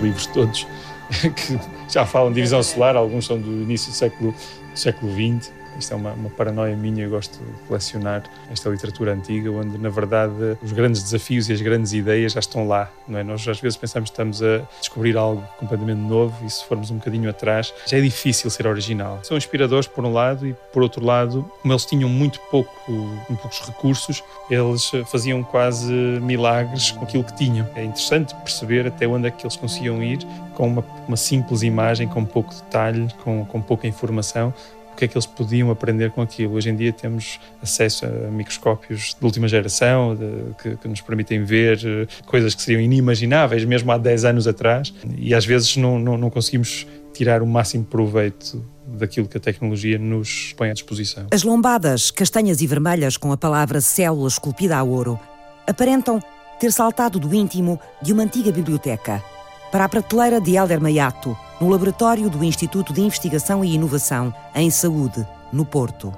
livros todos que já falam de divisão solar, alguns são do início do século, do século XX isto é uma, uma paranoia minha, eu gosto de colecionar esta literatura antiga, onde na verdade os grandes desafios e as grandes ideias já estão lá, não é? Nós às vezes pensamos que estamos a descobrir algo completamente novo e se formos um bocadinho atrás, já é difícil ser original. São inspiradores por um lado e por outro lado, como eles tinham muito pouco, muito poucos recursos, eles faziam quase milagres com aquilo que tinham. É interessante perceber até onde é que eles conseguiam ir com uma, uma simples imagem, com pouco detalhe, com, com pouca informação, que é que eles podiam aprender com aquilo. Hoje em dia temos acesso a microscópios de última geração de, que, que, nos permitem ver eh, coisas que seriam inimagináveis mesmo há 10 anos atrás e às vezes não, não, não conseguimos tirar o máximo proveito daquilo que a tecnologia nos põe à disposição. As lombadas castanhas e vermelhas com a palavra célula esculpida a ouro aparentam ter saltado do íntimo de uma antiga biblioteca para a prateleira de Helder Maiato, no laboratório do Instituto de Investigação e Inovação em Saúde, no Porto.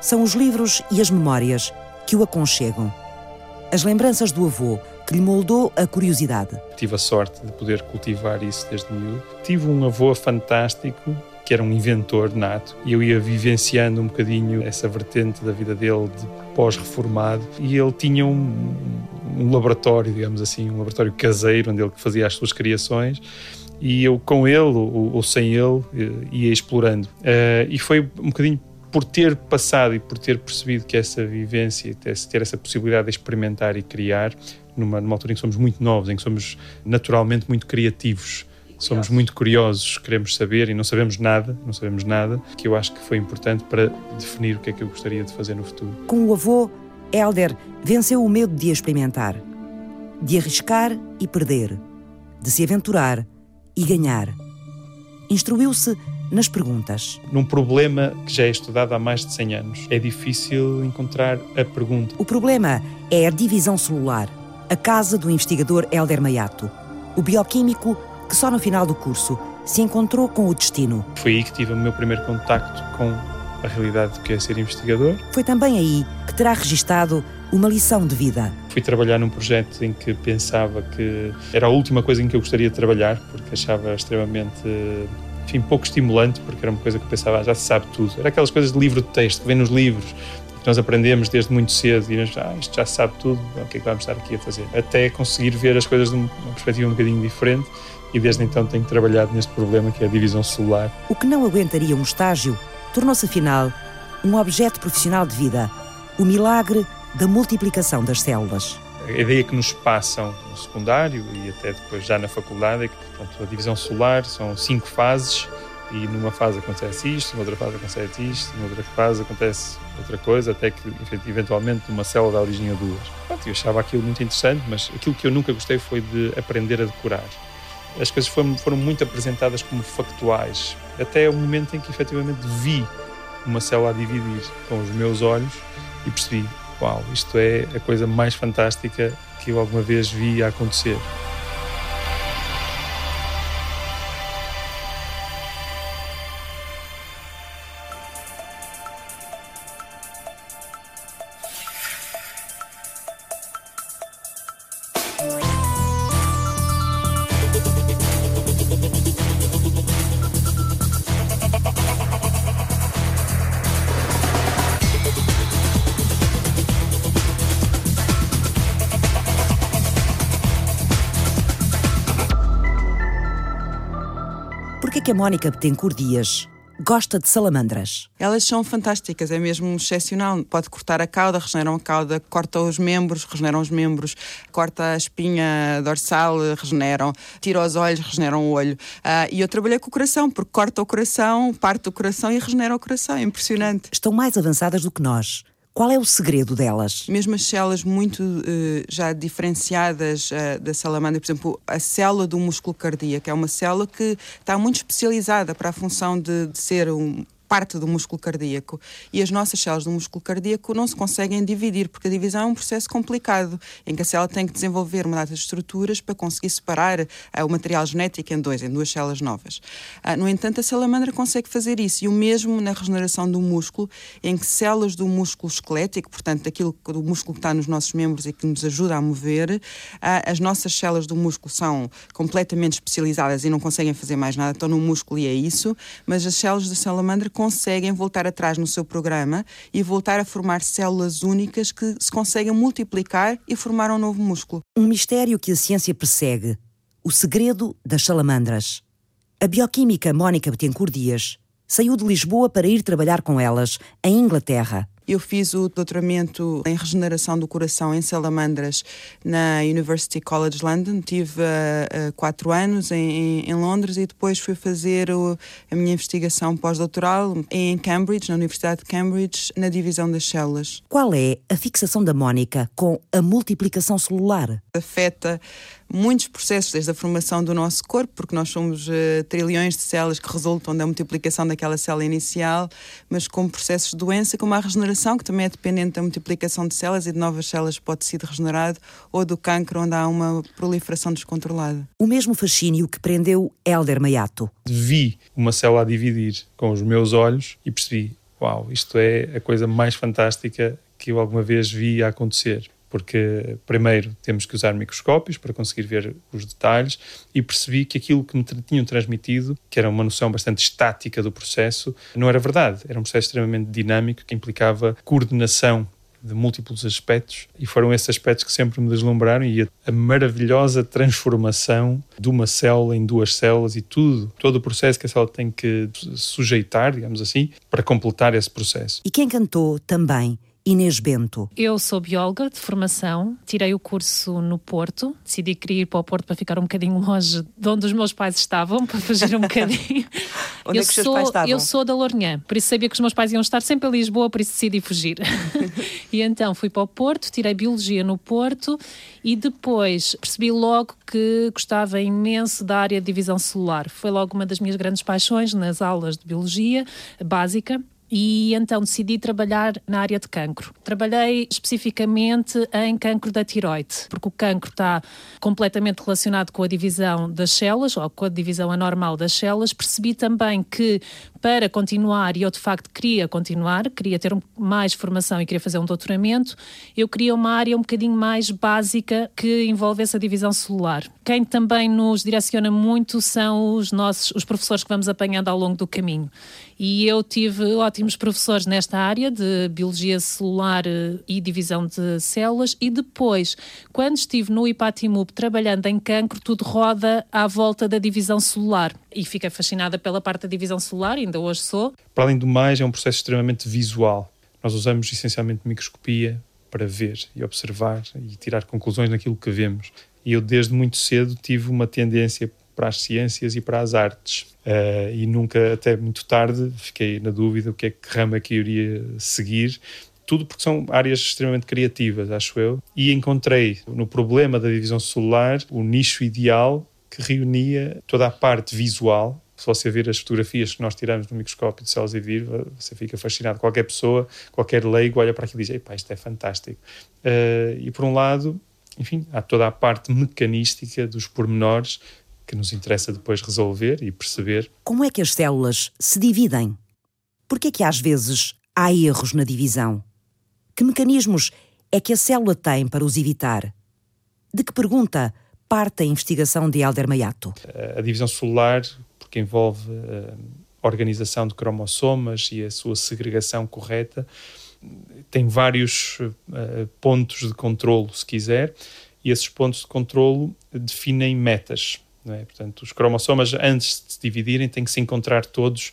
São os livros e as memórias que o aconchegam. As lembranças do avô que lhe moldou a curiosidade. Tive a sorte de poder cultivar isso desde miúdo. Tive um avô fantástico que era um inventor nato, e eu ia vivenciando um bocadinho essa vertente da vida dele de pós-reformado, e ele tinha um, um laboratório, digamos assim, um laboratório caseiro, onde ele fazia as suas criações, e eu com ele ou, ou sem ele ia explorando. Uh, e foi um bocadinho por ter passado e por ter percebido que essa vivência, ter essa possibilidade de experimentar e criar, numa, numa altura em que somos muito novos, em que somos naturalmente muito criativos, somos muito curiosos, queremos saber e não sabemos nada, não sabemos nada, que eu acho que foi importante para definir o que é que eu gostaria de fazer no futuro. Com o avô, Helder venceu o medo de experimentar, de arriscar e perder, de se aventurar e ganhar. Instruiu-se nas perguntas. Num problema que já é estudado há mais de 100 anos, é difícil encontrar a pergunta. O problema é a divisão celular, a casa do investigador Helder Maiato, o bioquímico que só no final do curso se encontrou com o destino. Foi aí que tive o meu primeiro contacto com a realidade do que é ser investigador. Foi também aí que terá registado uma lição de vida. Fui trabalhar num projeto em que pensava que era a última coisa em que eu gostaria de trabalhar, porque achava extremamente enfim, pouco estimulante, porque era uma coisa que eu pensava, ah, já se sabe tudo. Era aquelas coisas de livro de texto que vem nos livros, que nós aprendemos desde muito cedo e nós, ah, isto já se sabe tudo, o que é que vamos estar aqui a fazer? Até conseguir ver as coisas de uma perspectiva um bocadinho diferente e desde então tenho trabalhado neste problema que é a divisão celular. O que não aguentaria um estágio tornou-se afinal um objeto profissional de vida, o milagre da multiplicação das células. A ideia que nos passam no secundário e até depois já na faculdade é que portanto, a divisão solar são cinco fases e numa fase acontece isto, numa outra fase acontece isto, numa outra fase acontece outra coisa, até que eventualmente numa célula dá origem a duas. Eu achava aquilo muito interessante, mas aquilo que eu nunca gostei foi de aprender a decorar. As coisas foram, foram muito apresentadas como factuais, até o momento em que efetivamente vi uma célula a dividir com os meus olhos e percebi uau, isto é a coisa mais fantástica que eu alguma vez vi acontecer. Que a Mónica Betancourt Dias gosta de salamandras. Elas são fantásticas, é mesmo excepcional. Pode cortar a cauda, regeneram a cauda, corta os membros, regeneram os membros, corta a espinha dorsal, regeneram, tira os olhos, regeneram o olho. Uh, e eu trabalhei com o coração, porque corta o coração, parte o coração e regenera o coração. É impressionante. Estão mais avançadas do que nós. Qual é o segredo delas? Mesmo as células muito uh, já diferenciadas uh, da salamandra, por exemplo, a célula do músculo cardíaco é uma célula que está muito especializada para a função de, de ser um, parte do músculo cardíaco. E as nossas células do músculo cardíaco não se conseguem dividir, porque a divisão é um processo complicado, em que a célula tem que desenvolver uma data de estruturas para conseguir separar uh, o material genético em dois, em duas células novas. Uh, no entanto, a salamandra consegue fazer isso, e o mesmo na regeneração do músculo, em que células do músculo esquelético, portanto, daquilo do músculo que está nos nossos membros e que nos ajuda a mover, uh, as nossas células do músculo são completamente especializadas e não conseguem fazer mais nada, estão no músculo e é isso, mas as células da salamandra conseguem voltar atrás no seu programa e voltar a formar células únicas que se conseguem multiplicar e formar um novo músculo. Um mistério que a ciência persegue. O segredo das salamandras. A bioquímica Mónica Betancourt Dias saiu de Lisboa para ir trabalhar com elas em Inglaterra. Eu fiz o doutoramento em regeneração do coração em salamandras na University College London. Tive uh, quatro anos em, em, Londres e depois fui fazer o, a minha investigação pós-doutoral em Cambridge, na Universidade de Cambridge, na divisão das células. Qual é a fixação da Mónica com a multiplicação celular? Afeta muitos processos desde a formação do nosso corpo, porque nós somos uh, trilhões de células que resultam da multiplicação daquela célula inicial, mas como processos de doença, como a regeneração, que também é dependente da multiplicação de células e de novas células pode ser regenerado, ou do cancro, onde há uma proliferação descontrolada. O mesmo fascínio que prendeu Helder Maiato. Vi uma célula a dividir com os meus olhos e percebi, uau, isto é a coisa mais fantástica que eu alguma vez vi a acontecer porque primeiro temos que usar microscópios para conseguir ver os detalhes e percebi que aquilo que me tinham transmitido, que era uma noção bastante estática do processo, não era verdade. Era um processo extremamente dinâmico que implicava coordenação de múltiplos aspectos e foram esses aspectos que sempre me deslumbraram e a, a, maravilhosa transformação de uma célula em duas células e tudo, todo o processo que a célula tem que sujeitar, digamos assim, para completar esse processo. E quem cantou também Inês Bento. Eu sou bióloga de formação, tirei o curso no Porto, decidi que queria ir para o Porto para ficar um bocadinho longe de onde os meus pais estavam, para fugir um bocadinho. onde eu é que os sou, pais estavam? Eu sou da Lourinhã, por isso sabia que os meus pais iam estar sempre a Lisboa, por isso decidi fugir. e então fui para o Porto, tirei Biologia no Porto e depois percebi logo que gostava imenso da área de divisão celular. Foi logo uma das minhas grandes paixões nas aulas de Biologia básica e então decidi trabalhar na área de cancro. Trabalhei especificamente em cancro da tiroide, porque o cancro está completamente relacionado com a divisão das células, ou com a divisão anormal das células. Percebi também que para continuar, e eu de facto queria continuar, queria ter mais formação e queria fazer um doutoramento, eu queria uma área um bocadinho mais básica que envolvesse a divisão celular. Quem também nos direciona muito são os nossos os professores que vamos apanhando ao longo do caminho. E eu tive ótimos professores nesta área de biologia celular eh, e divisão de células e depois, quando estive no IPATIMUB trabalhando em cancro, tudo roda à volta da divisão celular. E fiquei fascinada pela parte da divisão celular, ainda hoje sou. Para além do mais, é um processo extremamente visual. Nós usamos essencialmente microscopia para ver e observar e tirar conclusões naquilo que vemos. E eu, desde muito cedo, tive uma tendência para as ciências e para as artes. Uh, e nunca, até muito tarde, fiquei na dúvida o que é que rama é que eu iria seguir. Tudo porque são áreas extremamente criativas, acho eu. E encontrei no problema da divisão celular o nicho ideal que reunia toda a parte visual. Se você ver as fotografias que nós tiramos no microscópio de células e vírus, você fica fascinado. Qualquer pessoa, qualquer leigo olha para aquilo e diz: Epá, isto é fantástico. Uh, e por um lado, enfim, há toda a parte mecanística dos pormenores que nos interessa depois resolver e perceber. Como é que as células se dividem? Por que é que às vezes há erros na divisão? Que mecanismos é que a célula tem para os evitar? De que pergunta parte a investigação de Helder Maiato? A divisão celular, porque envolve a organização de cromossomas e a sua segregação correta, tem vários uh, pontos de controlo, se quiser, e esses pontos de controlo definem metas. É? Portanto, os cromossomas, antes de se dividirem, têm que se encontrar todos.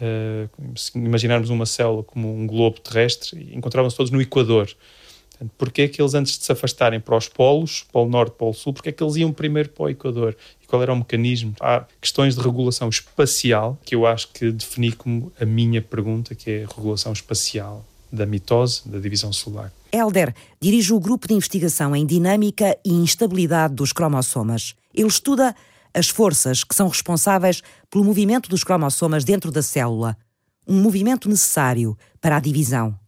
Uh, se imaginarmos uma célula como um globo terrestre, encontravam-se todos no Equador. Portanto, porque é que eles, antes de se afastarem para os polos, Polo Norte, Polo Sul, porque é que eles iam primeiro para o Equador? E qual era o mecanismo? Há questões de regulação espacial, que eu acho que defini como a minha pergunta, que é a regulação espacial da mitose, da divisão celular. Helder dirige o grupo de investigação em dinâmica e instabilidade dos cromossomas. Ele estuda as forças que são responsáveis pelo movimento dos cromossomas dentro da célula. um movimento necessário para a divisão.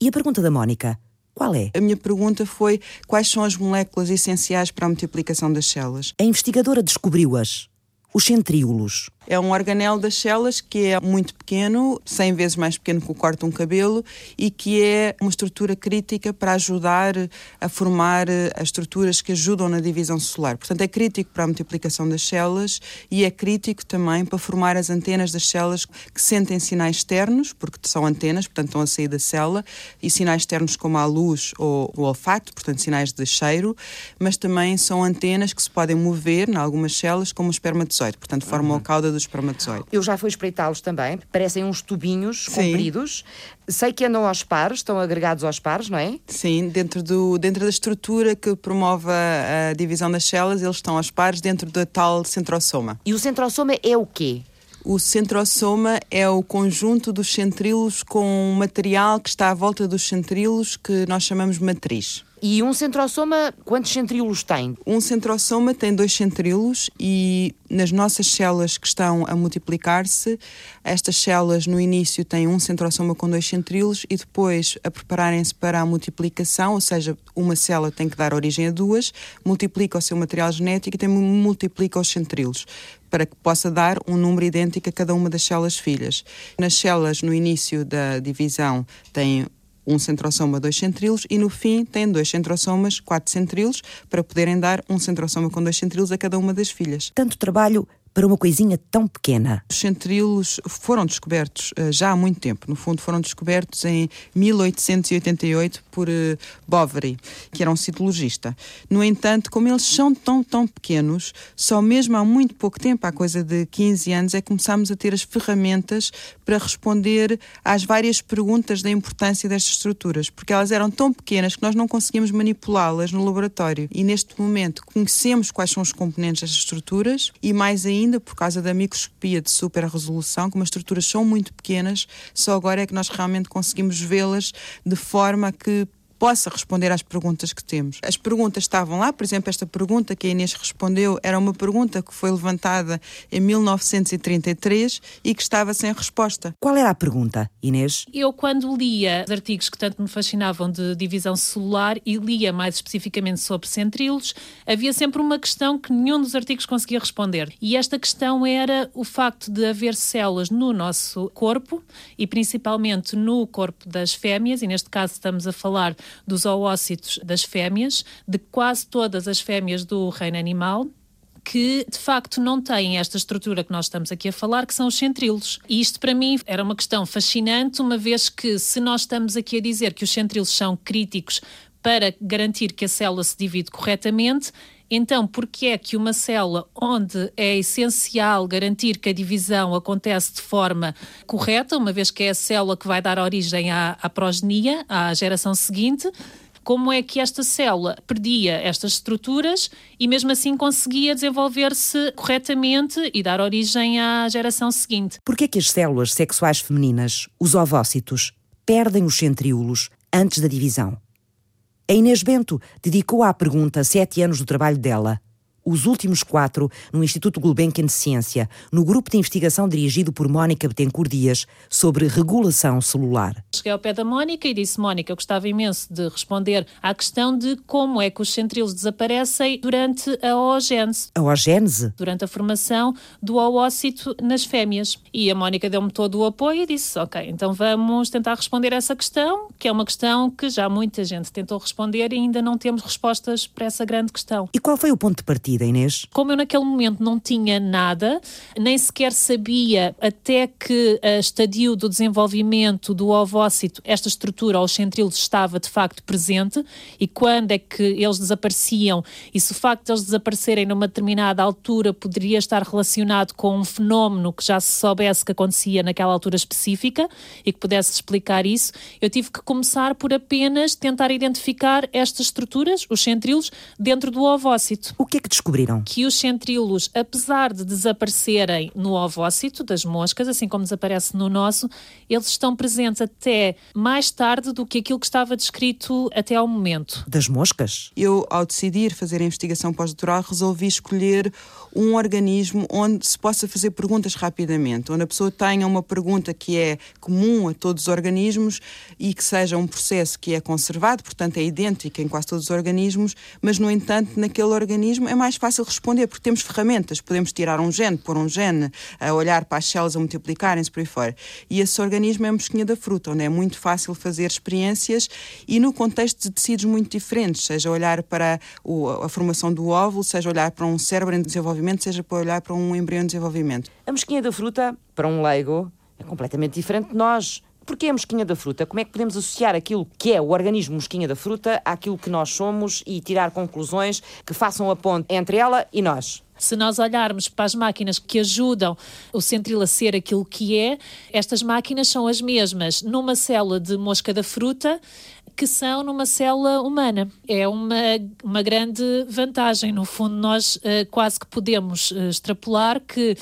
E a pergunta da Mónica? Qual é? A minha pergunta foi quais são as moléculas essenciais para a multiplicação das células. A investigadora descobriu-as os centríolos. É um organelo das células que é muito pequeno, 100 vezes mais pequeno que o corte de um cabelo, e que é uma estrutura crítica para ajudar a formar as estruturas que ajudam na divisão celular. Portanto, é crítico para a multiplicação das células e é crítico também para formar as antenas das células que sentem sinais externos, porque são antenas, portanto, estão a sair da célula, e sinais externos como a luz ou o olfato, portanto, sinais de cheiro, mas também são antenas que se podem mover em algumas células como o espermatozoide, portanto, formam uhum. a cauda do espermatozoide. Eu já fui espreitá-los também, parecem uns tubinhos Sim. compridos. Sei que andam aos pares, estão agregados aos pares, não é? Sim, dentro, do, dentro da estrutura que promove a, divisão das células, eles estão aos pares dentro da tal centrosoma. E o centrosoma é o quê? O centrosoma é o conjunto dos centríolos com um material que está à volta dos centríolos que nós chamamos matriz. E um centrosoma, quantos centríolos tem? Um centrosoma tem dois centríolos e nas nossas células que estão a multiplicar-se, estas células no início têm um centrosoma com dois centríolos e depois a prepararem-se para a multiplicação, ou seja, uma célula tem que dar origem a duas, multiplica o seu material genético e multiplica os centríolos para que possa dar um número idêntico a cada uma das células filhas. Nas células no início da divisão tem um centrosoma, dois centríolos, e no fim tem dois centrosomas, quatro centríolos, para poderem dar um centrosoma com dois centríolos a cada uma das filhas. Tanto trabalho para uma coisinha tão pequena? Os centríolos foram descobertos uh, já há muito tempo. No fundo, foram descobertos em 1888 por uh, Bovary, que era um citologista. No entanto, como eles são tão, tão pequenos, só mesmo há muito pouco tempo, há coisa de 15 anos, é que começámos a ter as ferramentas para responder às várias perguntas da importância destas estruturas, porque elas eram tão pequenas que nós não conseguíamos manipulá-las no laboratório. E neste momento conhecemos quais são os componentes destas estruturas e mais ainda por causa da microscopia de super resolução, como as estruturas são muito pequenas, só agora é que nós realmente conseguimos vê-las de forma que possa responder às perguntas que temos. As perguntas estavam lá, por exemplo, esta pergunta que a Inês respondeu era uma pergunta que foi levantada em 1933 e que estava sem resposta. Qual era a pergunta, Inês? Eu, quando lia os artigos que tanto me fascinavam de divisão celular e lia mais especificamente sobre centríolos, havia sempre uma questão que nenhum dos artigos conseguia responder. E esta questão era o facto de haver células no nosso corpo e principalmente no corpo das fêmeas, e neste caso estamos a falar dos oócitos das fêmeas, de quase todas as fêmeas do reino animal, que de facto não têm esta estrutura que nós estamos aqui a falar, que são os centríolos. E isto para mim era uma questão fascinante, uma vez que se nós estamos aqui a dizer que os centríolos são críticos para garantir que a célula se divide corretamente, então, por que é que uma célula onde é essencial garantir que a divisão acontece de forma correta, uma vez que é a célula que vai dar origem à, à progenia, à geração seguinte, como é que esta célula perdia estas estruturas e mesmo assim conseguia desenvolver-se corretamente e dar origem à geração seguinte. Por que é que as células sexuais femininas, os ovócitos, perdem os centríolos antes da divisão? A Inês Bento dedicou à pergunta sete anos do trabalho dela os últimos quatro no Instituto Gulbenkian de Ciência, no grupo de investigação dirigido por Mónica Betancourt Dias sobre regulação celular. Cheguei ao pé da Mónica e disse: Mónica, eu gostava imenso de responder à questão de como é que os centríolos desaparecem durante a oogênese. A oogênese? Durante a formação do oócito nas fêmeas. E a Mónica deu-me todo o apoio e disse: Ok, então vamos tentar responder essa questão, que é uma questão que já muita gente tentou responder e ainda não temos respostas para essa grande questão. E qual foi o ponto de partida? Inês? Como eu naquele momento não tinha nada, nem sequer sabia até que a estadio do desenvolvimento do ovócito, esta estrutura aos centríolos estava de facto presente e quando é que eles desapareciam e se o facto de eles desaparecerem numa determinada altura poderia estar relacionado com um fenómeno que já se soubesse que acontecia naquela altura específica e que pudesse explicar isso, eu tive que começar por apenas tentar identificar estas estruturas, os centríolos, dentro do ovócito. O que é que descobriram? Que os centríolos, apesar de desaparecerem no ovócito das moscas, assim como desaparece no nosso, eles estão presentes até mais tarde do que aquilo que estava descrito até ao momento. Das moscas? Eu, ao decidir fazer a investigação pós-doutoral, resolvi escolher um organismo onde se possa fazer perguntas rapidamente, onde a pessoa tenha uma pergunta que é comum a todos os organismos e que seja um processo que é conservado, portanto é idêntico em quase todos os organismos, mas no entanto naquele organismo é mais fácil responder porque temos ferramentas, podemos tirar um gene, pôr um gene, a olhar para as células a multiplicarem-se por aí fora. E esse organismo é a mosquinha da fruta, onde é muito fácil fazer experiências e no contexto de tecidos muito diferentes, seja olhar para a formação do óvulo, seja olhar para um cérebro em desenvolvimento, seja para olhar para um embrião em desenvolvimento. A mosquinha da fruta, para um leigo, é completamente diferente de nós. Porquê a mosquinha da fruta? Como é que podemos associar aquilo que é o organismo mosquinha da fruta àquilo que nós somos e tirar conclusões que façam a ponte entre ela e nós? Se nós olharmos para as máquinas que ajudam o centril a ser aquilo que é, estas máquinas são as mesmas numa célula de mosca da fruta que são numa célula humana. É uma, uma grande vantagem. No fundo, nós uh, quase que podemos uh, extrapolar que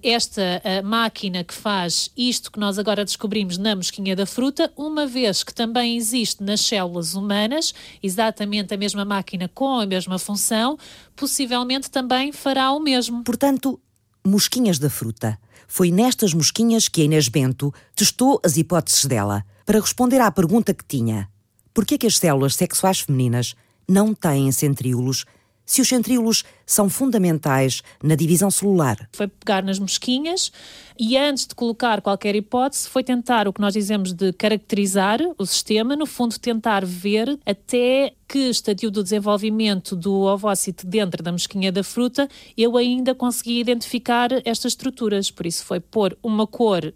esta máquina que faz isto que nós agora descobrimos na mosquinha da fruta, uma vez que também existe nas células humanas, exatamente a mesma máquina com a mesma função, possivelmente também fará o mesmo. Portanto, mosquinhas da fruta. Foi nestas mosquinhas que a Inês Bento testou as hipóteses dela para responder à pergunta que tinha: por que, é que as células sexuais femininas não têm centríolos se os centríolos são fundamentais na divisão celular. Foi pegar nas mosquinhas e antes de colocar qualquer hipótese, foi tentar o que nós dizemos de caracterizar o sistema, no fundo tentar ver até que estadio do desenvolvimento do ovócito dentro da mosquinha da fruta eu ainda consegui identificar estas estruturas. Por isso foi pôr uma cor uh,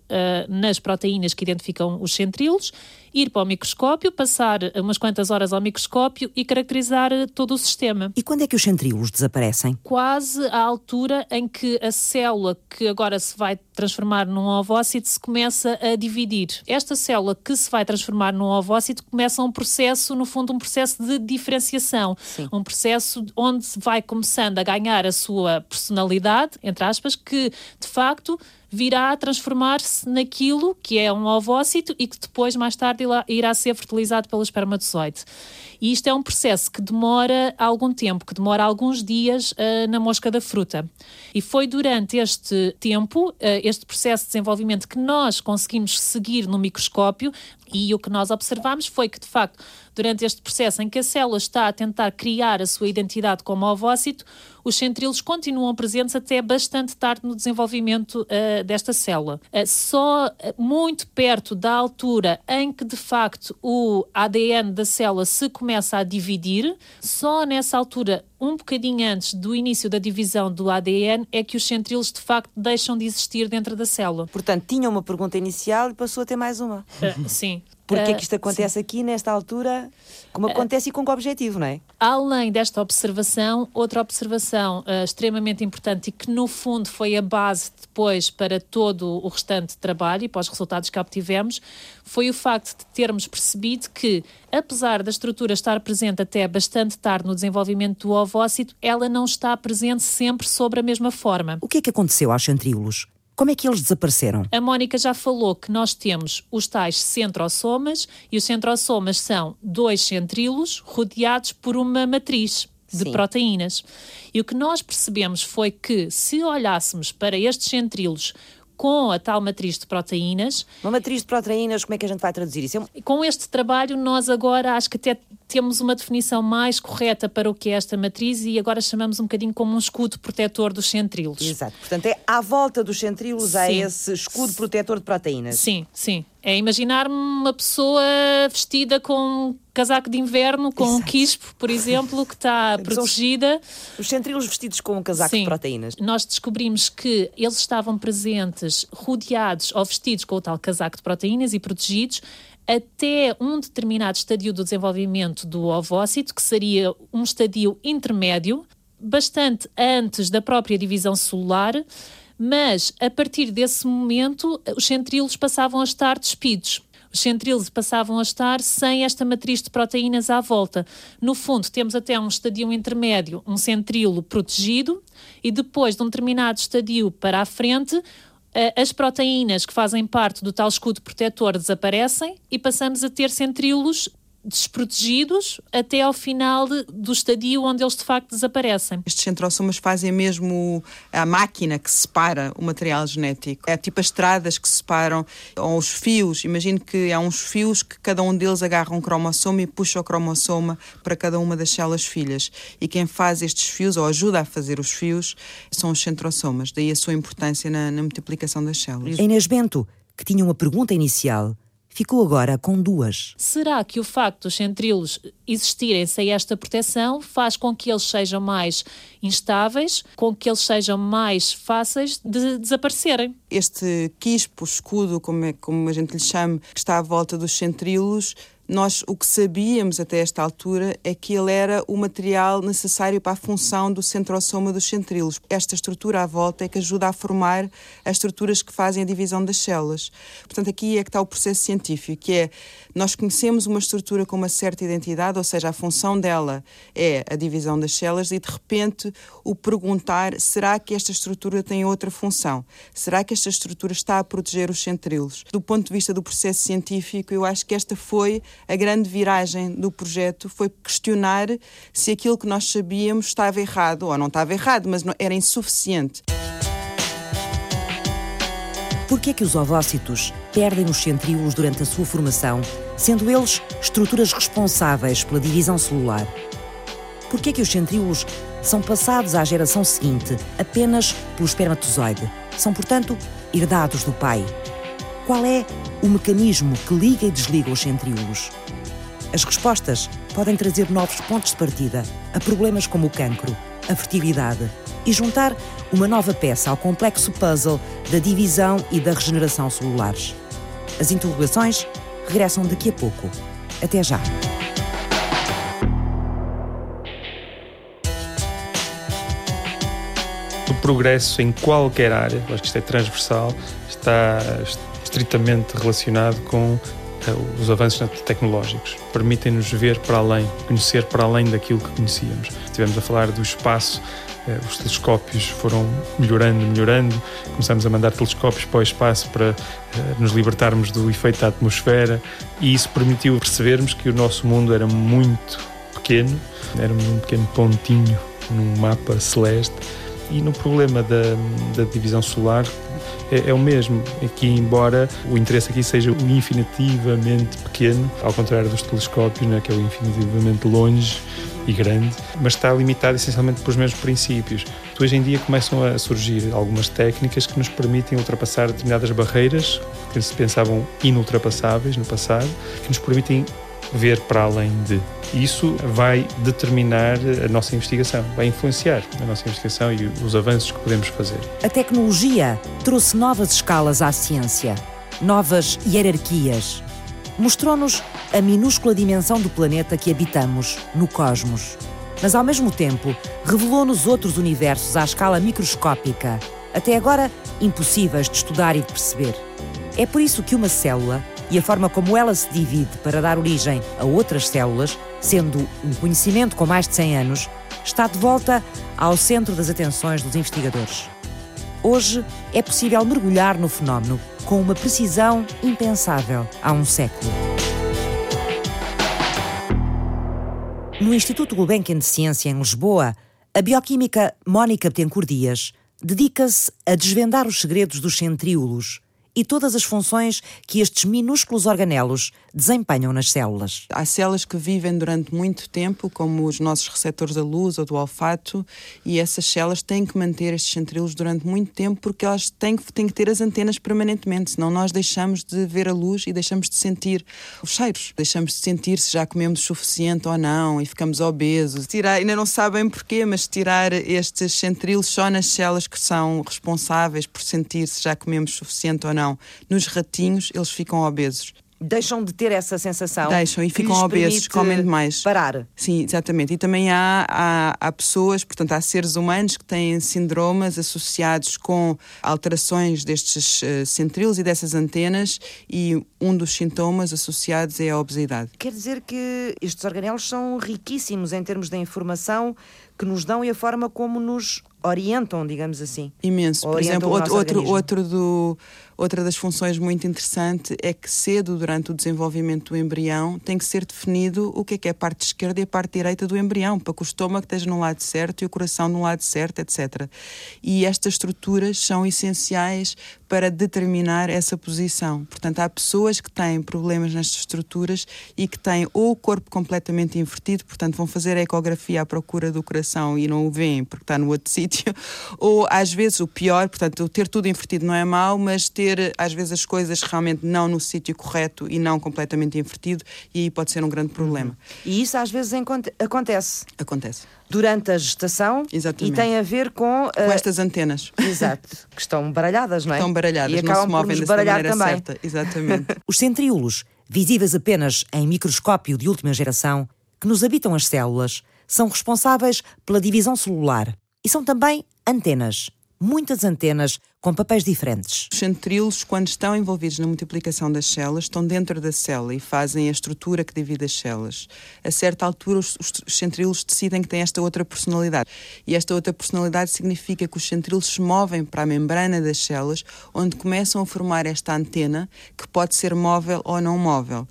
nas proteínas que identificam os centríolos, ir para o microscópio, passar umas quantas horas ao microscópio e caracterizar todo o sistema. E quando é que os centríolos desaparecem? Quase à altura em que a célula que agora se vai transformar num ovócito se começa a dividir. Esta célula que se vai transformar num ovócito começa um processo, no fundo, um processo de diferenciação. Sim. Um processo onde vai começando a ganhar a sua personalidade, entre aspas, que de facto virá a transformar-se naquilo que é um ovócito e que depois, mais tarde, irá ser fertilizado pelo espermatozoide. E isto é um processo que demora algum tempo, que demora alguns dias uh, na mosca da fruta. E foi durante este tempo, uh, este processo de desenvolvimento, que nós conseguimos seguir no microscópio e o que nós observamos foi que, de facto, durante este processo em que a célula está a tentar criar a sua identidade como ovócito, os centríolos continuam presentes até bastante tarde no desenvolvimento uh, desta célula. Uh, só uh, muito perto da altura em que, de facto, o ADN da célula se começa a dividir, só nessa altura um bocadinho antes do início da divisão do ADN é que os centríolos de facto deixam de existir dentro da célula. Portanto, tinha uma pergunta inicial e passou a ter mais uma. Uh, sim. Porquê é que isto acontece aqui, nesta altura, como acontece e com que objetivo, não é? Além desta observação, outra observação uh, extremamente importante e que, no fundo, foi a base depois para todo o restante trabalho e para os resultados que obtivemos, foi o facto de termos percebido que, apesar da estrutura estar presente até bastante tarde no desenvolvimento do ovócito, ela não está presente sempre sobre a mesma forma. O que é que aconteceu aos centríolos? Como é que eles desapareceram? A Mónica já falou que nós temos os tais centrosomas e os centrosomas são dois centríolos rodeados por uma matriz de Sim. proteínas. E o que nós percebemos foi que se olhássemos para estes centríolos com a tal matriz de proteínas. Uma matriz de proteínas, como é que a gente vai traduzir isso? É com este trabalho, nós agora acho que até temos uma definição mais correta para o que é esta matriz e agora chamamos um bocadinho como um escudo protetor dos centríolos. Exato. Portanto, é à volta dos centríolos há esse escudo protetor de proteínas. Sim, sim. É imaginar-me uma pessoa vestida com um casaco de inverno, com Exato. um quispo, por exemplo, que está protegida. Os centríolos vestidos com um casaco Sim. de proteínas. Nós descobrimos que eles estavam presentes, rodeados ou vestidos com o tal casaco de proteínas e protegidos até um determinado estadio do desenvolvimento do ovócito, que seria um estadio intermédio, bastante antes da própria divisão celular, mas a partir desse momento os centríolos passavam a estar despidos. os centríolos passavam a estar sem esta matriz de proteínas à volta. No fundo, temos até um estadio intermédio, um centríolo protegido, e depois de um determinado estadio para a frente, as proteínas que fazem parte do tal escudo protetor desaparecem e passamos a ter centríolos desprotegidos até ao final de, do estadio onde eles de facto desaparecem. Estes centrosomas fazem mesmo a máquina que separa o material genético. É tipo as estradas que separam, ou os fios. Imagino que há uns fios que cada um deles agarra um cromossoma e puxa o cromossoma para cada uma das células filhas. E quem faz estes fios, ou ajuda a fazer os fios, são os centrosomas. Daí a sua importância na, na multiplicação das células. Inês Bento, que tinha uma pergunta inicial, ficou agora com duas. Será que o facto dos centríolos existirem sem esta proteção faz com que eles sejam mais instáveis, com que eles sejam mais fáceis de desaparecerem? Este quispo, escudo, como, é, como a gente lhe chama, que está à volta dos centríolos, nós o que sabíamos até esta altura é que ele era o material necessário para a função do centrosoma dos centríolos. Esta estrutura à volta é que ajuda a formar as estruturas que fazem a divisão das células. Portanto, aqui é que está o processo científico, que é nós conhecemos uma estrutura com uma certa identidade, ou seja, a função dela é a divisão das células e de repente o perguntar será que esta estrutura tem outra função? Será que esta estrutura está a proteger os centríolos? Do ponto de vista do processo científico, eu acho que esta foi a grande viragem do projeto foi questionar se aquilo que nós sabíamos estava errado, ou não estava errado, mas não, era insuficiente. Por que é que os ovócitos perdem os centríolos durante a sua formação, sendo eles estruturas responsáveis pela divisão celular? Por que é que os centríolos são passados à geração seguinte apenas pelo espermatozoide? São, portanto, herdados do pai. Qual é o mecanismo que liga e desliga os centríolos? As respostas podem trazer novos pontos de partida a problemas como o cancro, a fertilidade e juntar uma nova peça ao complexo puzzle da divisão e da regeneração celulares. As interrogações regressam daqui a pouco. Até já! O progresso em qualquer área, acho que isto é transversal, está estritamente relacionado com eh, os avanços tecnológicos. Permitem-nos ver para além, conhecer para além daquilo que conhecíamos. Estivemos a falar do espaço, eh, os telescópios foram melhorando, melhorando. Começamos a mandar telescópios para o espaço para eh, nos libertarmos do efeito da atmosfera e isso permitiu percebermos que o nosso mundo era muito pequeno, éramos um pequeno pontinho num mapa celeste e no problema da, da divisão solar é, é, o mesmo. Aqui, embora o interesse aqui seja o infinitivamente pequeno, ao contrário dos telescópios, né, que é o infinitivamente longe e grande, mas está limitado essencialmente pelos mesmos princípios. hoje em dia começam a surgir algumas técnicas que nos permitem ultrapassar determinadas barreiras que se pensavam inultrapassáveis no passado, que nos permitem ver para além de. Isso vai determinar a nossa investigação, vai influenciar a nossa investigação e os avanços que podemos fazer. A tecnologia trouxe novas escalas à ciência, novas hierarquias. Mostrou-nos a minúscula dimensão do planeta que habitamos, no cosmos. Mas, ao mesmo tempo, revelou-nos outros universos à escala microscópica, até agora impossíveis de estudar e de perceber. É por isso que uma célula e a forma como ela se divide para dar origem a outras células, sendo um conhecimento com mais de 100 anos, está de volta ao centro das atenções dos investigadores. Hoje é possível mergulhar no fenómeno com uma precisão impensável há um século. No Instituto Gulbenkian de Ciência, em Lisboa, a bioquímica Mónica Betancourt Dias dedica-se a desvendar os segredos dos centríolos, e todas as funções que estes minúsculos organelos desempenham nas células. Há células que vivem durante muito tempo, como os nossos receptores da luz ou do olfato, e essas células têm que manter estes centríolos durante muito tempo porque elas têm que, têm que ter as antenas permanentemente, senão nós deixamos de ver a luz e deixamos de sentir os cheiros, deixamos de sentir se já comemos suficiente ou não e ficamos obesos. Tirar, ainda não sabem porquê, mas tirar estes centríolos só nas células que são responsáveis por sentir se já comemos suficiente ou não, nos ratinhos eles ficam obesos deixam de ter essa sensação. Deixam e ficam obesos, comem demais. Parar. Sim, exatamente. E também há, há, há, pessoas, portanto, há seres humanos que têm síndromes associados com alterações destes uh, centríolos e dessas antenas, e um dos sintomas associados é a obesidade. Quer dizer que estes organelos são riquíssimos em termos de informação que nos dão e a forma como nos orientam, digamos assim. Imenso. Por exemplo, outro, outro, outro do, outra das funções muito interessante é que cedo durante o desenvolvimento do embrião tem que ser definido o que é que é a parte esquerda e a parte direita do embrião, para que o estômago esteja no lado certo e o coração no lado certo, etc. E estas estruturas são essenciais para determinar essa posição. Portanto, há pessoas que têm problemas nestas estruturas e que têm ou o corpo completamente invertido, portanto, vão fazer a ecografia à procura do coração e não o veem porque está no outro sítio, ou às vezes o pior, portanto, ter tudo invertido não é mau, mas ter às vezes as coisas realmente não no sítio correto e não completamente invertido, e aí pode ser um grande problema. Uhum. E isso às vezes acontece. Acontece durante a gestação Exatamente. e tem a ver com, uh, com estas antenas. Exato, que estão baralhadas, não é? Estão baralhadas, e não se movem dessa maneira também. certa. Exatamente. Os centríolos, visíveis apenas em microscópio de última geração, que nos habitam as células, são responsáveis pela divisão celular e são também antenas muitas antenas com papéis diferentes. Os centríolos, quando estão envolvidos na multiplicação das células, estão dentro da célula e fazem a estrutura que divide as células. A certa altura, os, os centríolos decidem que têm esta outra personalidade. E esta outra personalidade significa que os centríolos se movem para a membrana das células, onde começam a formar esta antena que pode ser móvel ou não móvel.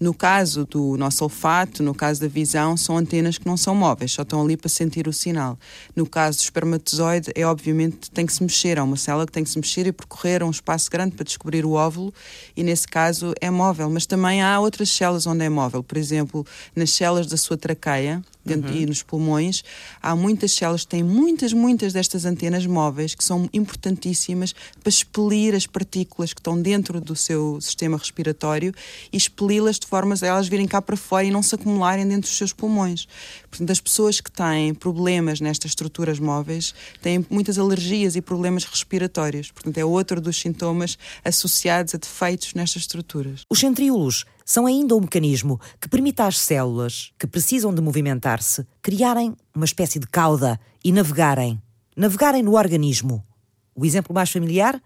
No caso do nosso olfato, no caso da visão, são antenas que não são móveis, só estão ali para sentir o sinal. No caso do espermatozoide, é obviamente tem que se mexer, é uma célula que tem que se mexer e percorrer um espaço grande para descobrir o óvulo, e nesse caso é móvel. Mas também há outras células onde é móvel, por exemplo, nas células da sua traqueia, dentro, uhum. e nos pulmões, há muitas células que têm muitas, muitas destas antenas móveis que são importantíssimas para expelir as partículas que estão dentro do seu sistema respiratório e expeli-las de forma a elas virem cá para fora e não se acumularem dentro dos seus pulmões. Portanto, as pessoas que têm problemas nestas estruturas móveis têm muitas alergias e problemas respiratórios. Portanto, é outro dos sintomas associados a defeitos nestas estruturas. Os centríolos são ainda o mecanismo que permite às células que precisam de movimentar-se criarem uma espécie de cauda e navegarem. Navegarem no organismo. O exemplo mais familiar?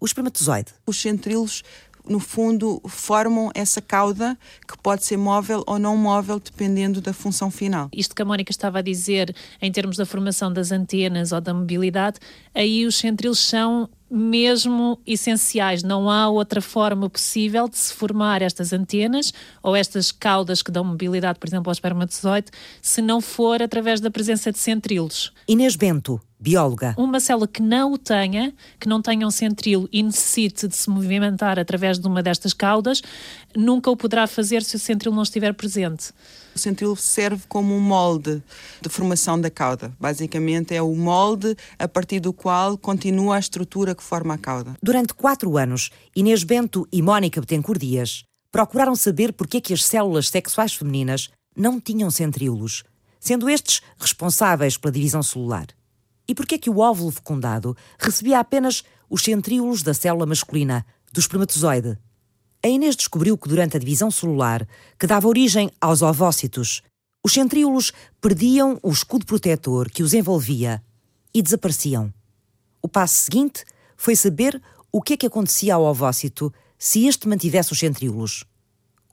O espermatozoide. Os centríolos no fundo, formam essa cauda que pode ser móvel ou não móvel, dependendo da função final. Isto que a Mónica estava a dizer, em termos da formação das antenas ou da mobilidade, aí os centríolos são mesmo essenciais. Não há outra forma possível de se formar estas antenas ou estas caudas que dão mobilidade, por exemplo, ao espermatozoide, se não for através da presença de centríolos. Inês Bento, bióloga. Uma célula que não o tenha, que não tenha um centríolo e necessite de se movimentar através de uma destas caudas, nunca o poderá fazer se o centríolo não estiver presente. O centríolo serve como um molde de formação da cauda. Basicamente, é o molde a partir do qual continua a estrutura que forma a cauda. Durante quatro anos, Inês Bento e Mónica Betancourt Dias procuraram saber porque é que as células sexuais femininas não tinham centríolos, sendo estes responsáveis pela divisão celular. E porque é que o óvulo fecundado recebia apenas os centríolos da célula masculina, do espermatozoide, a Inês descobriu que durante a divisão celular, que dava origem aos ovócitos, os centríolos perdiam o escudo protetor que os envolvia e desapareciam. O passo seguinte foi saber o que é que acontecia ao ovócito se este mantivesse os centríolos.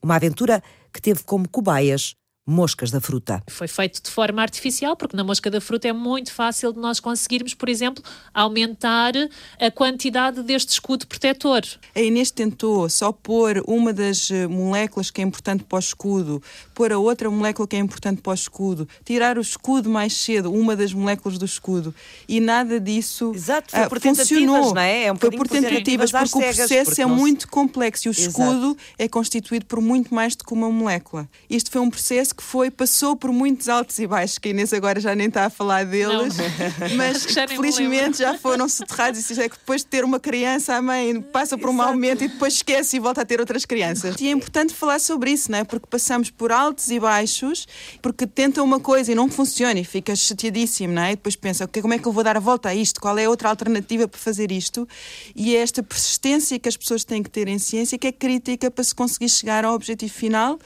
Uma aventura que teve como cobaias moscas da fruta. Foi feito de forma artificial, porque na mosca da fruta é muito fácil de nós conseguirmos, por exemplo, aumentar a quantidade deste escudo protetor. A Inês tentou só pôr uma das eh, moléculas que é importante para o escudo, pôr a outra molécula que é importante para o escudo, tirar o escudo mais cedo, uma das moléculas do escudo, e nada disso Exato, foi uh, por funcionou. Não é? É um foi por tentativas, porque o processo porque é muito complexo e o escudo Exato. é constituído por muito mais do que uma molécula. Isto foi um processo processo que foi, passou por muitos altos e baixos, que a Inês agora já nem está a falar deles, Não. mas Já felizmente já foram soterrados. E é que depois de ter uma criança, a mãe passa por um mau momento e depois esquece e volta a ter outras crianças. E é importante falar sobre isso, não é? Porque passamos por altos e baixos, porque tenta uma coisa e não funciona e fica chateadíssimo, não é? E depois pensa, "Ok, como é que eu vou dar a volta a isto? Qual é a outra alternativa para fazer isto? E é esta persistência que as pessoas têm que ter em ciência que é crítica para se conseguir chegar ao objetivo final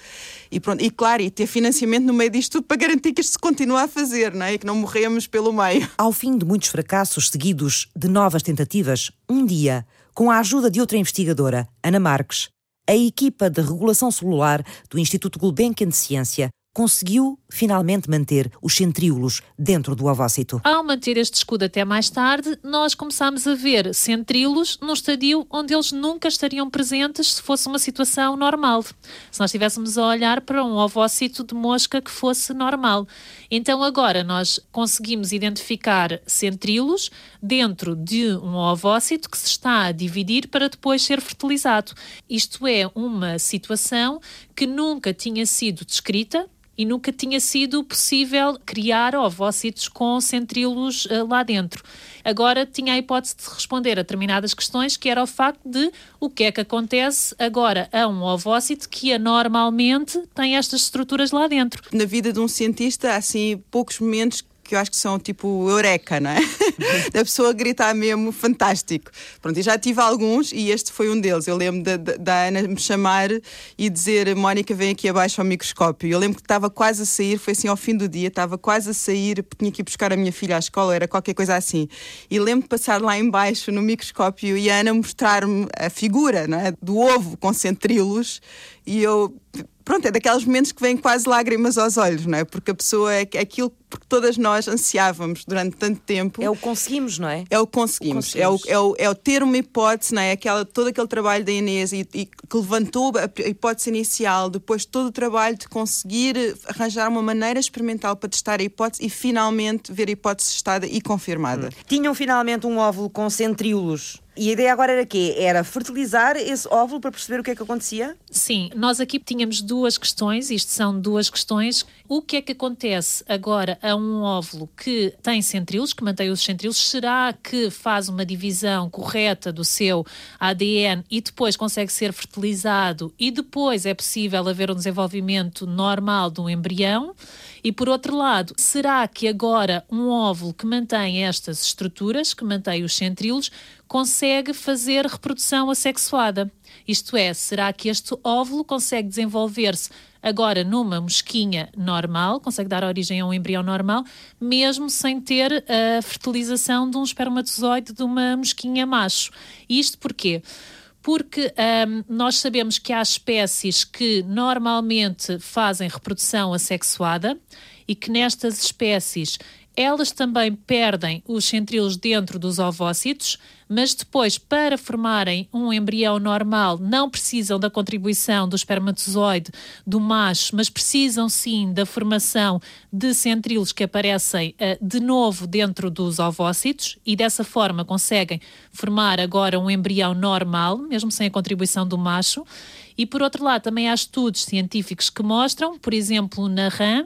e pronto, e claro, e ter financiamento no meio disto tudo para garantir que isto se continua a fazer, não é? E que não morremos pelo meio. Ao fim de muitos fracassos seguidos de novas tentativas, um dia, com a ajuda de outra investigadora, Ana Marques, a equipa de regulação celular do Instituto Gulbenkian de Ciência conseguiu finalmente manter os centríolos dentro do ovócito. Ao manter este escudo até mais tarde, nós começámos a ver centríolos num estadio onde eles nunca estariam presentes se fosse uma situação normal. Se nós estivéssemos a olhar para um ovócito de mosca que fosse normal. Então agora nós conseguimos identificar centríolos dentro de um ovócito que se está a dividir para depois ser fertilizado. Isto é uma situação que nunca tinha sido descrita e nunca tinha sido possível criar ovócitos com centríolos uh, lá dentro. Agora tinha a hipótese de responder a determinadas questões, que era o facto de o que é que acontece agora a um ovócito que anormalmente tem estas estruturas lá dentro. Na vida de um cientista, há assim poucos momentos que eu acho que são tipo eureka, não é? da pessoa gritar mesmo fantástico. Pronto, e já tive alguns e este foi um deles. Eu lembro da, da, da Ana me chamar e dizer: Mónica, vem aqui abaixo ao microscópio. Eu lembro que estava quase a sair, foi assim ao fim do dia, estava quase a sair, porque tinha que ir buscar a minha filha à escola, era qualquer coisa assim. E lembro de passar lá embaixo no microscópio e a Ana mostrar-me a figura não é? do ovo com centríolos e eu pronto, é daqueles momentos que vêm quase lágrimas aos olhos, não é? Porque a pessoa é aquilo que todas nós ansiávamos durante tanto tempo. É o conseguimos, não é? É o conseguimos. O é, o, conseguimos. é, o, é o ter uma hipótese, não é? Aquela, todo aquele trabalho da Inês e, e que levantou a, hipótese inicial, depois todo o trabalho de conseguir arranjar uma maneira experimental para testar a hipótese e finalmente ver a hipótese testada e confirmada. Tinham finalmente um óvulo com centríolos. E a ideia agora era quê? Era fertilizar esse óvulo para perceber o que é que acontecia? Sim, nós aqui tínhamos duas questões, isto são duas questões. O que é que acontece agora a um óvulo que tem centríolos, que mantém os centríolos? Será que faz uma divisão correta do seu ADN e depois consegue ser fertilizado e depois é possível haver um desenvolvimento normal de um embrião? E por outro lado, será que agora um óvulo que mantém estas estruturas, que mantém os centríolos, consegue fazer reprodução assexuada? Isto é, será que este óvulo consegue desenvolver-se agora numa mosquinha normal, consegue dar origem a um embrião normal, mesmo sem ter a fertilização de um espermatozoide de uma mosquinha macho? Isto porquê? Porque hum, nós sabemos que há espécies que normalmente fazem reprodução assexuada e que nestas espécies elas também perdem os centríolos dentro dos ovócitos, mas depois, para formarem um embrião normal, não precisam da contribuição do espermatozoide do macho, mas precisam sim da formação de centríolos que aparecem uh, de novo dentro dos ovócitos e dessa forma conseguem formar agora um embrião normal, mesmo sem a contribuição do macho. E por outro lado, também há estudos científicos que mostram, por exemplo, na rã,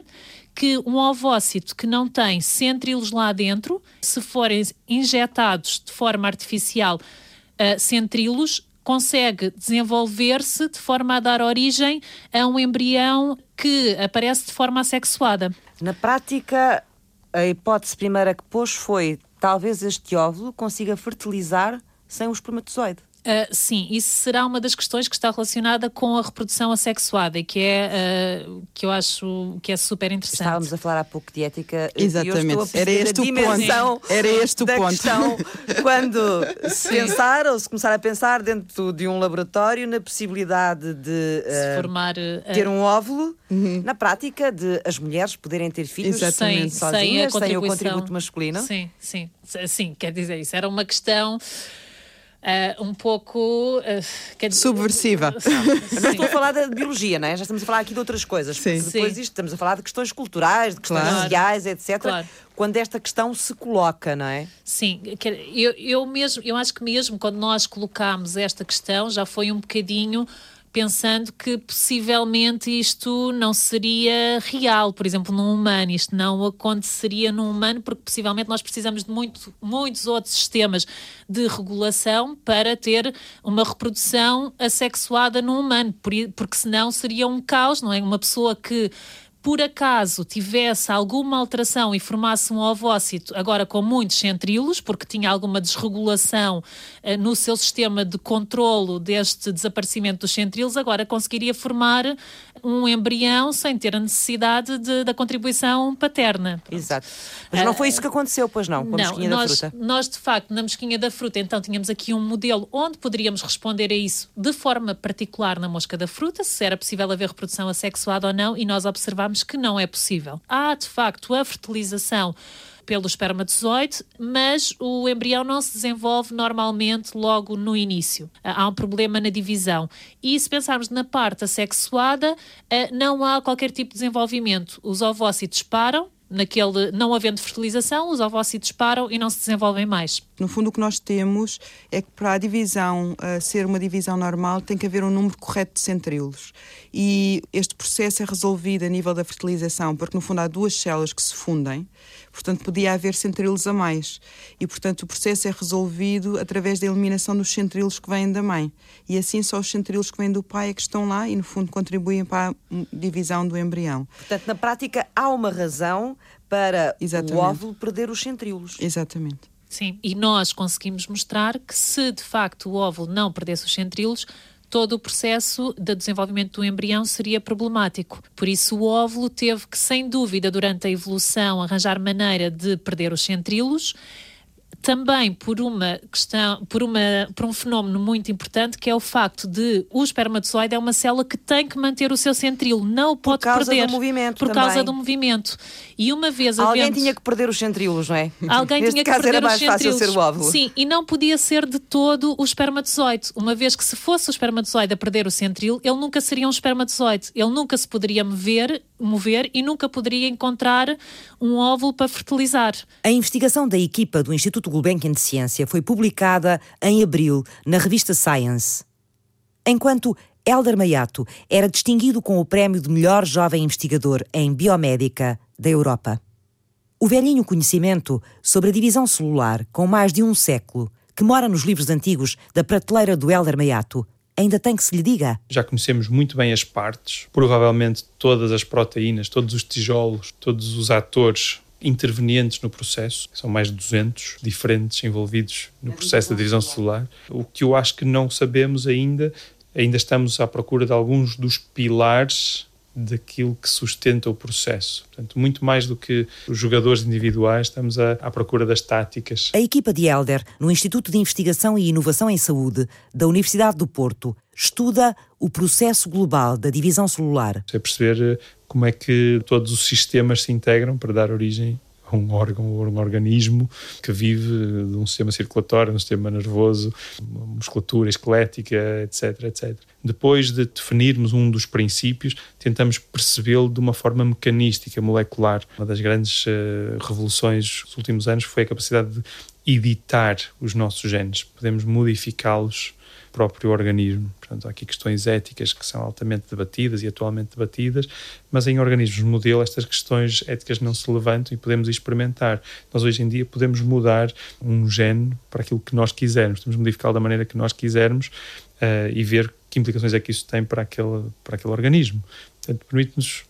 que um ovócito que não tem centríolos lá dentro, se forem injetados de forma artificial uh, centríolos, consegue desenvolver-se de forma a dar origem a um embrião que aparece de forma assexuada. Na prática, a hipótese primeira que pôs foi talvez este óvulo consiga fertilizar sem o espermatozoide. Uh, sim, isso será uma das questões que está relacionada com a reprodução assexuada e que é uh, que eu acho que é super interessante. Estávamos a falar há pouco de ética Exatamente. e eu estou a Era este o ponto. Era este o da ponto. questão quando se pensar ou se começar a pensar dentro de um laboratório na possibilidade de Se uh, formar uh, ter um óvulo, na prática de as mulheres poderem ter filhos Exatamente. sem, sozinhas, sem, a sem o contribuição. contributo masculino. Sim, sim, sim, quer dizer, isso era uma questão uh, um pouco uh, Subversiva. Eu não estou a falar da biologia, não é? Já estamos a falar aqui de outras coisas. Sim. Depois Sim. isto, estamos a falar de questões culturais, de questões Claro. sociais, etc. Claro. Quando esta questão se coloca, não é? Sim, eu, eu mesmo, eu acho que mesmo quando nós colocámos esta questão já foi um bocadinho pensando que possivelmente isto não seria real, por exemplo, num humano. Isto não aconteceria num humano, porque possivelmente nós precisamos de muito, muitos outros sistemas de regulação para ter uma reprodução assexuada num humano, porque senão seria um caos, não é? Uma pessoa que por acaso tivesse alguma alteração e formasse um ovócito, agora com muitos centríolos, porque tinha alguma desregulação uh, no seu sistema de controlo deste desaparecimento dos centríolos, agora conseguiria formar um embrião sem ter a necessidade de, da contribuição paterna. Exato. Mas não foi isso que aconteceu, pois não, com a não, mesquinha nós, da fruta? Nós, de facto, na mesquinha da fruta, então tínhamos aqui um modelo onde poderíamos responder a isso de forma particular na mosca da fruta, se era possível haver reprodução assexuada ou não, e nós observámos que não é possível. Há, de facto, a fertilização pelo espermatozoide, mas o embrião não se desenvolve normalmente logo no início. Há um problema na divisão. E se pensarmos na parte assexuada, eh, não há qualquer tipo de desenvolvimento. Os ovócitos param, naquele não havendo fertilização, os ovócitos param e não se desenvolvem mais. No fundo, o que nós temos é que para a divisão uh, ser uma divisão normal tem que haver um número correto de centríolos. E este processo é resolvido a nível da fertilização, porque no fundo há duas células que se fundem, portanto podia haver centríolos a mais. E portanto o processo é resolvido através da eliminação dos centríolos que vêm da mãe. E assim só os centríolos que vêm do pai é que estão lá e no fundo contribuem para a divisão do embrião. Portanto, na prática há uma razão para Exatamente. o óvulo perder os centríolos. Exatamente. Sim, e nós conseguimos mostrar que se de facto o óvulo não perdesse os centríolos, todo o processo de desenvolvimento do embrião seria problemático. Por isso, o óvulo teve que, sem dúvida, durante a evolução, arranjar maneira de perder os centríolos também por uma questão, por, uma, por um fenómeno muito importante que é o facto de o espermatozoide é uma célula que tem que manter o seu centrilo, não o pode perder. Por causa do movimento Por também. causa do movimento. E uma vez Alguém havendo... tinha que perder os centríolos, não é? Alguém Neste tinha que caso perder era mais os fácil ser o óvulo. Sim, e não podia ser de todo o espermatozoide. Uma vez que se fosse o espermatozoide a perder o centrilo, ele nunca seria um espermatozoide. Ele nunca se poderia mover, mover e nunca poderia encontrar um óvulo para fertilizar. A investigação da equipa do Instituto Gulbenkian de Ciência foi publicada em abril na revista Science. Enquanto Helder Mayato era distinguido com o prémio de melhor jovem investigador em biomédica da Europa. O velhinho conhecimento sobre a divisão celular, com mais de um século, que mora nos livros antigos da prateleira do Helder Mayato, ainda tem que se lhe diga. Já conhecemos muito bem as partes, provavelmente todas as proteínas, todos os tijolos, todos os atores intervenientes no processo, são mais de 200 diferentes envolvidos no processo da divisão celular. O que eu acho que não sabemos ainda, ainda estamos à procura de alguns dos pilares daquilo que sustenta o processo. Portanto, muito mais do que os jogadores individuais, estamos à, à, procura das táticas. A equipa de Elder, no Instituto de Investigação e Inovação em Saúde da Universidade do Porto, estuda o processo global da divisão celular. É perceber eh, como é que todos os sistemas se integram para dar origem um órgão ou um organismo que vive de um sistema circulatório, um sistema nervoso, musculatura esquelética, etc, etc. Depois de definirmos um dos princípios, tentamos percebê-lo de uma forma mecanística, molecular. Uma das grandes uh, revoluções dos últimos anos foi a capacidade de editar os nossos genes. Podemos modificá-los próprio organismo. Portanto, há aqui questões éticas que são altamente debatidas e atualmente debatidas, mas em organismos modelo estas questões éticas não se levantam e podemos experimentar. Nós hoje em dia podemos mudar um gene para aquilo que nós quisermos, podemos modificá-lo da maneira que nós quisermos uh, e ver que implicações é que isso tem para aquele, para aquele organismo. Portanto, permite-nos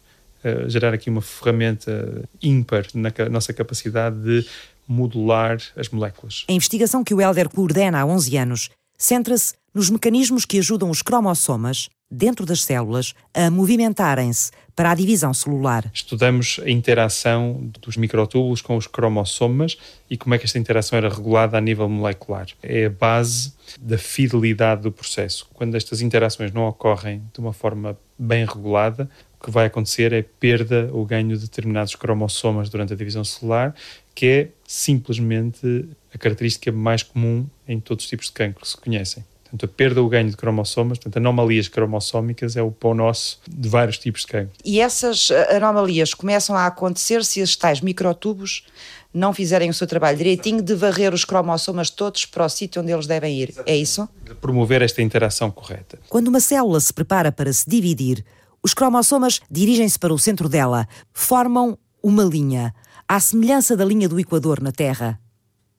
uh, gerar aqui uma ferramenta ímpar na nossa capacidade de modular as moléculas. A investigação que o Helder coordena há 11 anos centra-se nos mecanismos que ajudam os cromossomas, dentro das células, a movimentarem-se para a divisão celular. Estudamos a interação dos microtúbulos com os cromossomas e como é que esta interação era regulada a nível molecular. É a base da fidelidade do processo. Quando estas interações não ocorrem de uma forma bem regulada, o que vai acontecer é perda ou ganho de determinados cromossomas durante a divisão celular, que é simplesmente a característica mais comum em todos os tipos de cancro que se conhecem. Portanto, a perda ou o ganho de cromossomas, portanto, anomalias cromossómicas é o pão nosso de vários tipos de cancro. E essas eh, anomalias começam a acontecer se os tais microtubos não fizerem o seu trabalho direitinho de varrer os cromossomas todos para o sítio onde eles devem ir. É isso? Promover esta interação correta. Quando uma célula se prepara para se dividir, os cromossomas dirigem-se para o centro dela, formam uma linha, à semelhança da linha do Equador na Terra.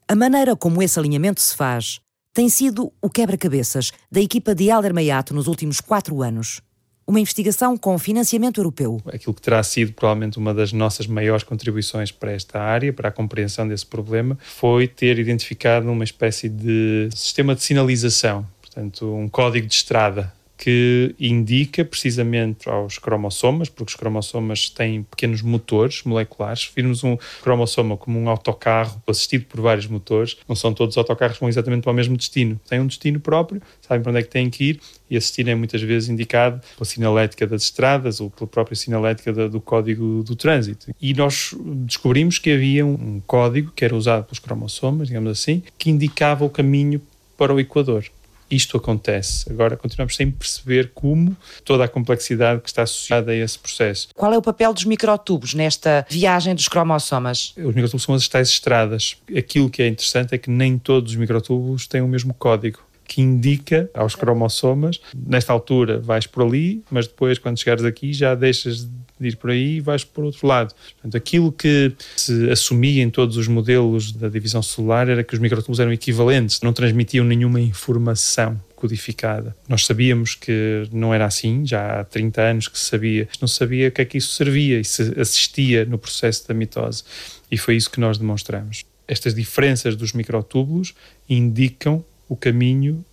A maneira como esse alinhamento se faz tem sido o quebra-cabeças da equipa de Helder Maiato nos últimos quatro anos. Uma investigação com financiamento europeu. Aquilo que terá sido provavelmente uma das nossas maiores contribuições para esta área, para a compreensão desse problema, foi ter identificado uma espécie de sistema de sinalização, portanto, um código de estrada que indica precisamente aos cromossomas, porque os cromossomas têm pequenos motores moleculares. Virmos um cromossoma como um autocarro assistido por vários motores, não são todos os autocarros que vão exatamente para o mesmo destino. Têm um destino próprio, sabem para onde é que têm que ir e esse destino é muitas vezes indicado pela sinalética das estradas ou pela própria sinalética do código do trânsito. E nós descobrimos que havia um código que era usado pelos cromossomas, digamos assim, que indicava o caminho para o Equador isto acontece. Agora continuamos sem perceber como toda a complexidade que está associada a esse processo. Qual é o papel dos microtubos nesta viagem dos cromossomas? Os microtubos são as tais estradas. Aquilo que é interessante é que nem todos os microtubos têm o mesmo código que indica aos cromossomas, nesta altura vais por ali, mas depois quando chegares aqui já deixas de ir por aí e vais por outro lado. Portanto, aquilo que se assumia em todos os modelos da divisão celular era que os microtubos eram equivalentes, não transmitiam nenhuma informação codificada. Nós sabíamos que não era assim, já há 30 anos que se sabia, não sabia o que é que isso servia e se assistia no processo da mitose. E foi isso que nós demonstramos. Estas diferenças dos microtúbulos indicam o caminho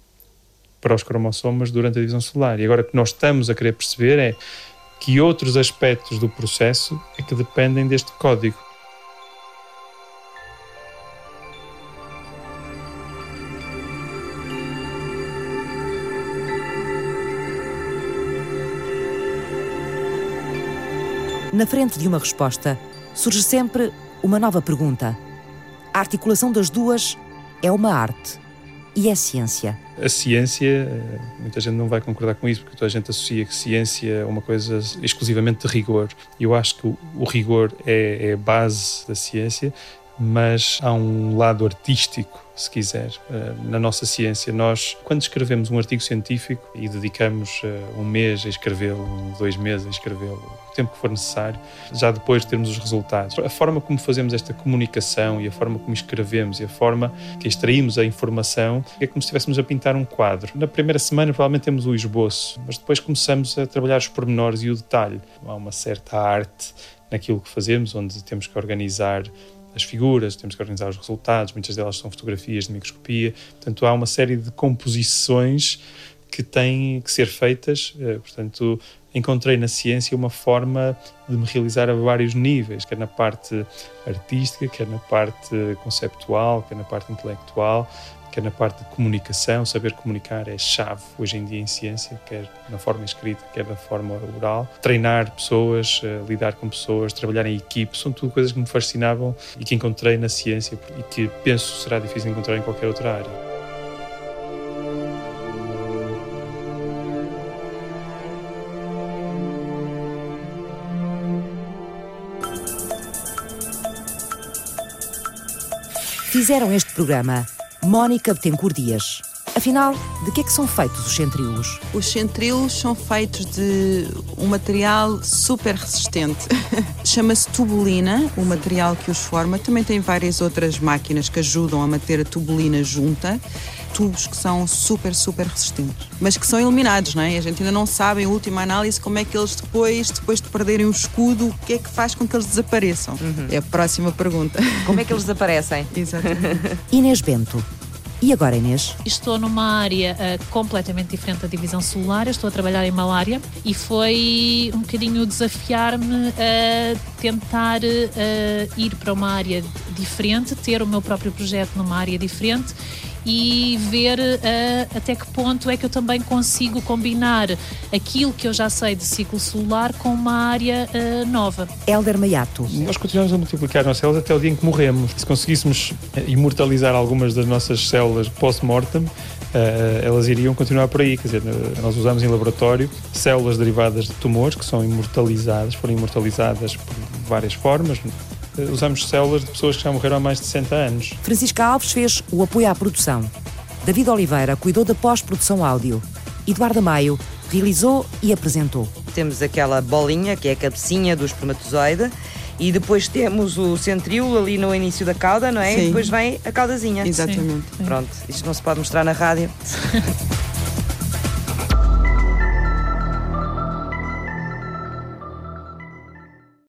para os cromossomas durante a divisão celular. E agora o que nós estamos a querer perceber é que outros aspectos do processo é que dependem deste código. Na frente de uma resposta, surge sempre uma nova pergunta. A articulação das duas é uma arte e é ciência? A ciência, eh, muita gente não vai concordar com isso, porque toda a gente associa que ciência é uma coisa exclusivamente de rigor. Eu acho que o, rigor é, é a base da ciência, mas há um lado artístico se quiser, eh, na nossa ciência. Nós, quando escrevemos um artigo científico e dedicamos eh, um mês a escrevê-lo, dois meses a escrevê-lo, o tempo que for necessário, já depois de termos os resultados. A forma como fazemos esta comunicação e a forma como escrevemos e a forma que extraímos a informação é como se estivéssemos a pintar um quadro. Na primeira semana, provavelmente temos o esboço, mas depois começamos a trabalhar os pormenores e o detalhe. Há uma certa arte naquilo que fazemos, onde temos que organizar as figuras, temos que organizar os resultados, muitas delas são fotografias de microscopia, portanto há uma série de composições que têm que ser feitas, eh, portanto encontrei na ciência uma forma de me realizar a vários níveis, quer na parte artística, quer na parte conceptual, quer na parte intelectual, na parte de comunicação, saber comunicar é chave hoje em dia em ciência, quer na forma escrita, quer na forma oral. Treinar pessoas, eh, lidar com pessoas, trabalhar em equipe, são tudo coisas que me fascinavam e que encontrei na ciência e que penso será difícil encontrar em qualquer outra área. Fizeram este programa Mónica Betancourt Dias. Afinal, de que é que são feitos os centríolos? Os centríolos são feitos de um material super resistente. Chama-se tubulina, o material que os forma. Também tem várias outras máquinas que ajudam a manter a tubulina junta. Tubos que são super, super resistentes, mas que são eliminados, não é? A gente ainda não sabe, em última análise, como é que eles depois, depois de perderem o escudo, o que é que faz com que eles desapareçam? Uhum. É a próxima pergunta. Como é que eles desaparecem? Exatamente. Inês Bento, e agora, Inês? Estou numa área uh, completamente diferente da divisão celular. estou a trabalhar em malária e foi um bocadinho desafiar-me a tentar uh, ir para uma área diferente, ter o meu próprio projeto numa área diferente e ver uh, até que ponto é que eu também consigo combinar aquilo que eu já sei de ciclo celular com uma área uh, nova. Helder Maiato. Nós continuamos a multiplicar as nossas células até o dia em que morremos. Se conseguíssemos imortalizar algumas das nossas células post-mortem, elas iriam continuar por aí. Quer dizer, nós usamos em laboratório células derivadas de tumores que são imortalizadas, foram imortalizadas por várias formas. Usamos células de pessoas que já morreram há mais de 60 anos. Francisca Alves fez o apoio à produção. David Oliveira cuidou da pós-produção áudio. Eduardo Maio realizou e apresentou. Temos aquela bolinha, que é a cabecinha do espermatozoide, e depois temos o centríolo ali no início da cauda, não é? Sim. E depois vem a caudazinha. Exatamente. Sim. Pronto, isto não se pode mostrar na rádio.